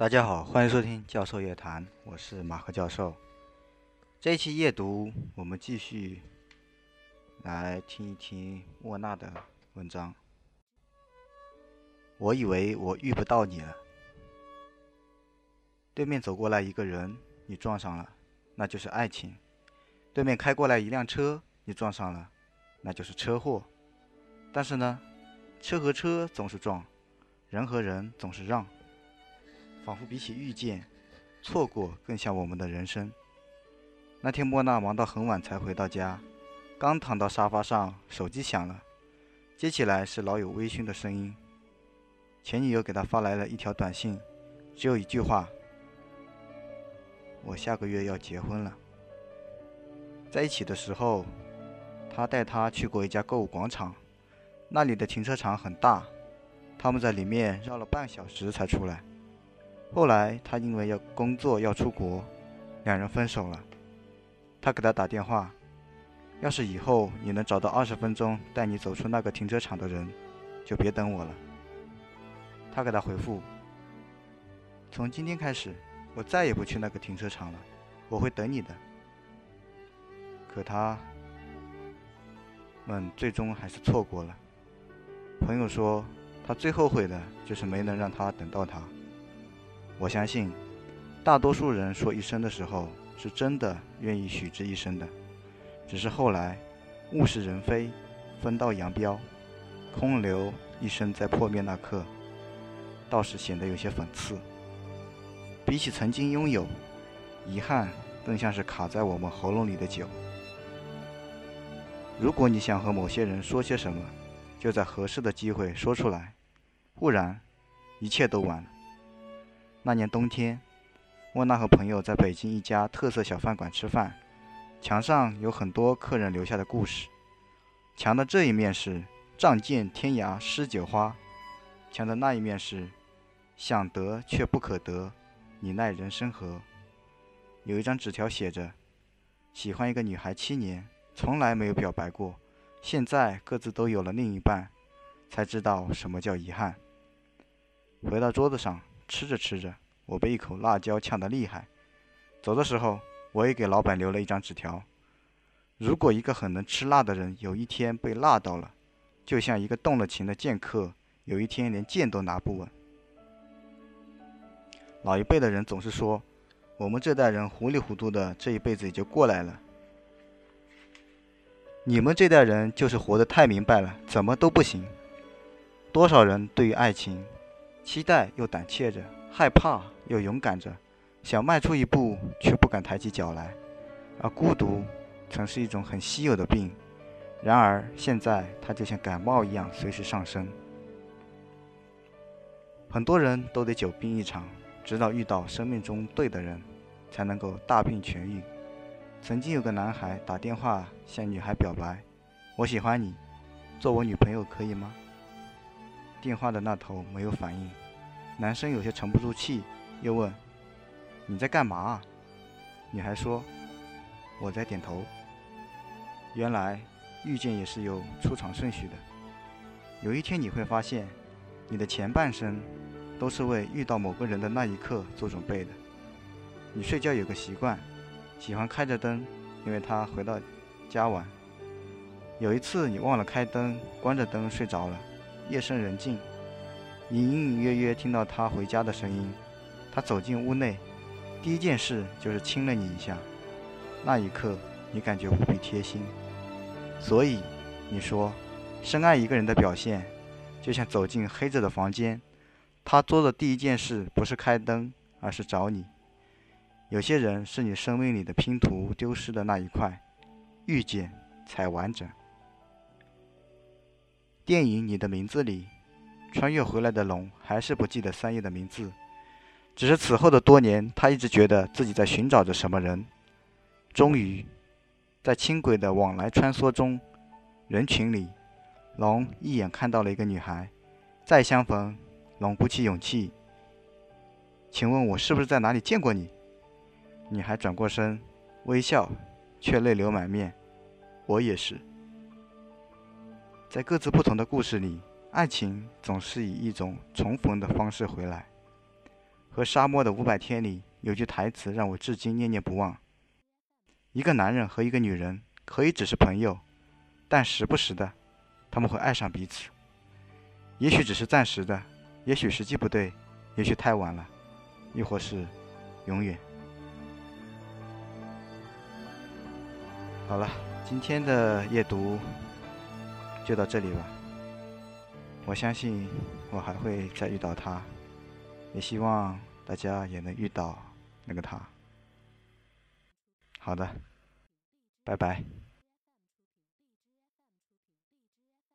大家好，欢迎收听教授夜谈，我是马赫教授。这一期夜读，我们继续来听一听莫娜的文章。我以为我遇不到你了。对面走过来一个人，你撞上了，那就是爱情；对面开过来一辆车，你撞上了，那就是车祸。但是呢，车和车总是撞，人和人总是让。仿佛比起遇见，错过更像我们的人生。那天莫娜忙到很晚才回到家，刚躺到沙发上，手机响了，接起来是老友微醺的声音。前女友给他发来了一条短信，只有一句话：“我下个月要结婚了。”在一起的时候，他带她去过一家购物广场，那里的停车场很大，他们在里面绕了半小时才出来。后来他因为要工作要出国，两人分手了。他给他打电话，要是以后你能找到二十分钟带你走出那个停车场的人，就别等我了。他给他回复：从今天开始，我再也不去那个停车场了，我会等你的。可他们最终还是错过了。朋友说，他最后悔的就是没能让他等到他。我相信，大多数人说一生的时候，是真的愿意许之一生的，只是后来物是人非，分道扬镳，空留一生在破灭那刻，倒是显得有些讽刺。比起曾经拥有，遗憾更像是卡在我们喉咙里的酒。如果你想和某些人说些什么，就在合适的机会说出来，不然，一切都晚了。那年冬天，莫娜和朋友在北京一家特色小饭馆吃饭，墙上有很多客人留下的故事。墙的这一面是“仗剑天涯诗酒花”，墙的那一面是“想得却不可得，你奈人生何”。有一张纸条写着：“喜欢一个女孩七年，从来没有表白过，现在各自都有了另一半，才知道什么叫遗憾。”回到桌子上。吃着吃着，我被一口辣椒呛得厉害。走的时候，我也给老板留了一张纸条：如果一个很能吃辣的人有一天被辣到了，就像一个动了情的剑客有一天连剑都拿不稳。老一辈的人总是说，我们这代人糊里糊涂的，这一辈子也就过来了。你们这代人就是活得太明白了，怎么都不行。多少人对于爱情？期待又胆怯着，害怕又勇敢着，想迈出一步却不敢抬起脚来。而孤独曾是一种很稀有的病，然而现在它就像感冒一样随时上升。很多人都得久病一场，直到遇到生命中对的人，才能够大病痊愈。曾经有个男孩打电话向女孩表白：“我喜欢你，做我女朋友可以吗？”电话的那头没有反应，男生有些沉不住气，又问：“你在干嘛？”女孩说：“我在点头。”原来遇见也是有出场顺序的。有一天你会发现，你的前半生都是为遇到某个人的那一刻做准备的。你睡觉有个习惯，喜欢开着灯，因为他回到家晚。有一次你忘了开灯，关着灯睡着了。夜深人静，你隐隐约约听到他回家的声音。他走进屋内，第一件事就是亲了你一下。那一刻，你感觉无比贴心。所以，你说，深爱一个人的表现，就像走进黑着的房间，他做的第一件事不是开灯，而是找你。有些人是你生命里的拼图丢失的那一块，遇见才完整。电影《你的名字》里，穿越回来的龙还是不记得三叶的名字，只是此后的多年，他一直觉得自己在寻找着什么人。终于，在轻轨的往来穿梭中，人群里，龙一眼看到了一个女孩。再相逢，龙鼓起勇气：“请问我是不是在哪里见过你？”女孩转过身，微笑，却泪流满面：“我也是。”在各自不同的故事里，爱情总是以一种重逢的方式回来。和《沙漠的五百天》里有句台词让我至今念念不忘：一个男人和一个女人可以只是朋友，但时不时的，他们会爱上彼此。也许只是暂时的，也许时机不对，也许太晚了，亦或是永远。好了，今天的夜读就到这里吧。我相信我还会再遇到他，也希望大家也能遇到那个他。好的，拜拜。